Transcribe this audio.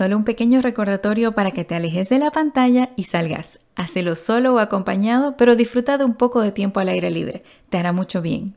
Solo un pequeño recordatorio para que te alejes de la pantalla y salgas. Hacelo solo o acompañado, pero disfruta de un poco de tiempo al aire libre. Te hará mucho bien.